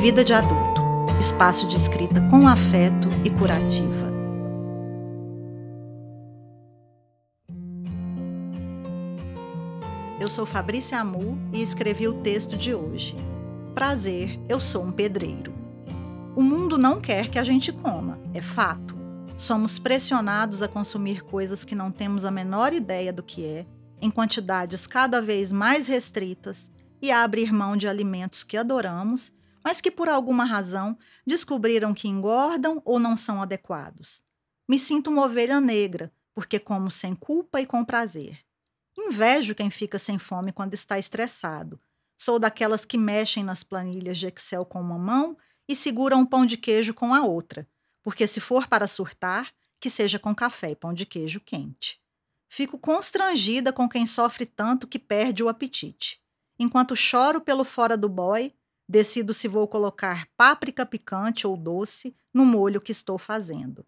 Vida de Adulto espaço de escrita com afeto e curativa. Eu sou Fabrícia Amu e escrevi o texto de hoje. Prazer, eu sou um pedreiro. O mundo não quer que a gente coma, é fato. Somos pressionados a consumir coisas que não temos a menor ideia do que é, em quantidades cada vez mais restritas, e a abrir mão de alimentos que adoramos, mas que por alguma razão descobriram que engordam ou não são adequados. Me sinto uma ovelha negra, porque como sem culpa e com prazer. Invejo quem fica sem fome quando está estressado. Sou daquelas que mexem nas planilhas de Excel com uma mão e seguram um pão de queijo com a outra, porque se for para surtar, que seja com café e pão de queijo quente. Fico constrangida com quem sofre tanto que perde o apetite. Enquanto choro pelo fora do boy, decido se vou colocar páprica picante ou doce no molho que estou fazendo.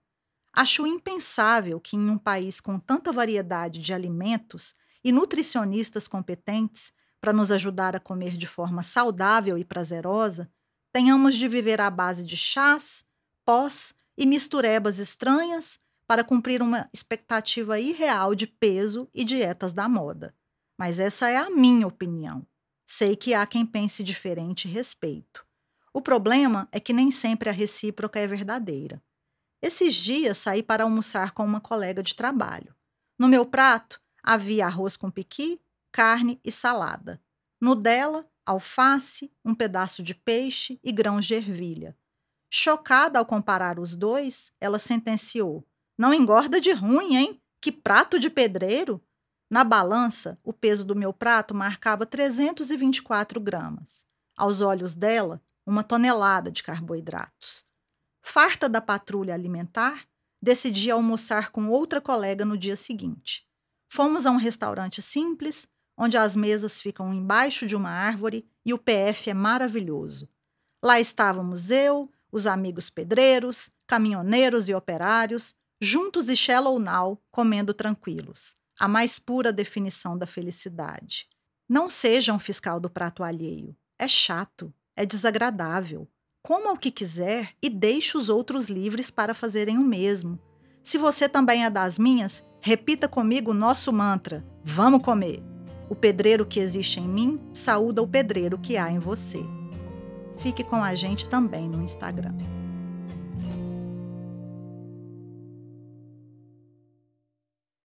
Acho impensável que em um país com tanta variedade de alimentos e nutricionistas competentes para nos ajudar a comer de forma saudável e prazerosa, tenhamos de viver à base de chás, pós e misturebas estranhas para cumprir uma expectativa irreal de peso e dietas da moda. Mas essa é a minha opinião. Sei que há quem pense diferente e respeito. O problema é que nem sempre a recíproca é verdadeira. Esses dias saí para almoçar com uma colega de trabalho. No meu prato havia arroz com piqui, carne e salada. No dela, alface, um pedaço de peixe e grãos de ervilha. Chocada ao comparar os dois, ela sentenciou: Não engorda de ruim, hein? Que prato de pedreiro! Na balança, o peso do meu prato marcava 324 gramas. Aos olhos dela, uma tonelada de carboidratos. Farta da patrulha alimentar, decidi almoçar com outra colega no dia seguinte. Fomos a um restaurante simples, onde as mesas ficam embaixo de uma árvore e o PF é maravilhoso. Lá estávamos eu, os amigos pedreiros, caminhoneiros e operários, juntos e shallow now, comendo tranquilos a mais pura definição da felicidade. Não seja um fiscal do prato alheio. É chato, é desagradável. Coma o que quiser e deixe os outros livres para fazerem o mesmo. Se você também é das minhas, repita comigo o nosso mantra: Vamos comer! O pedreiro que existe em mim saúda o pedreiro que há em você. Fique com a gente também no Instagram.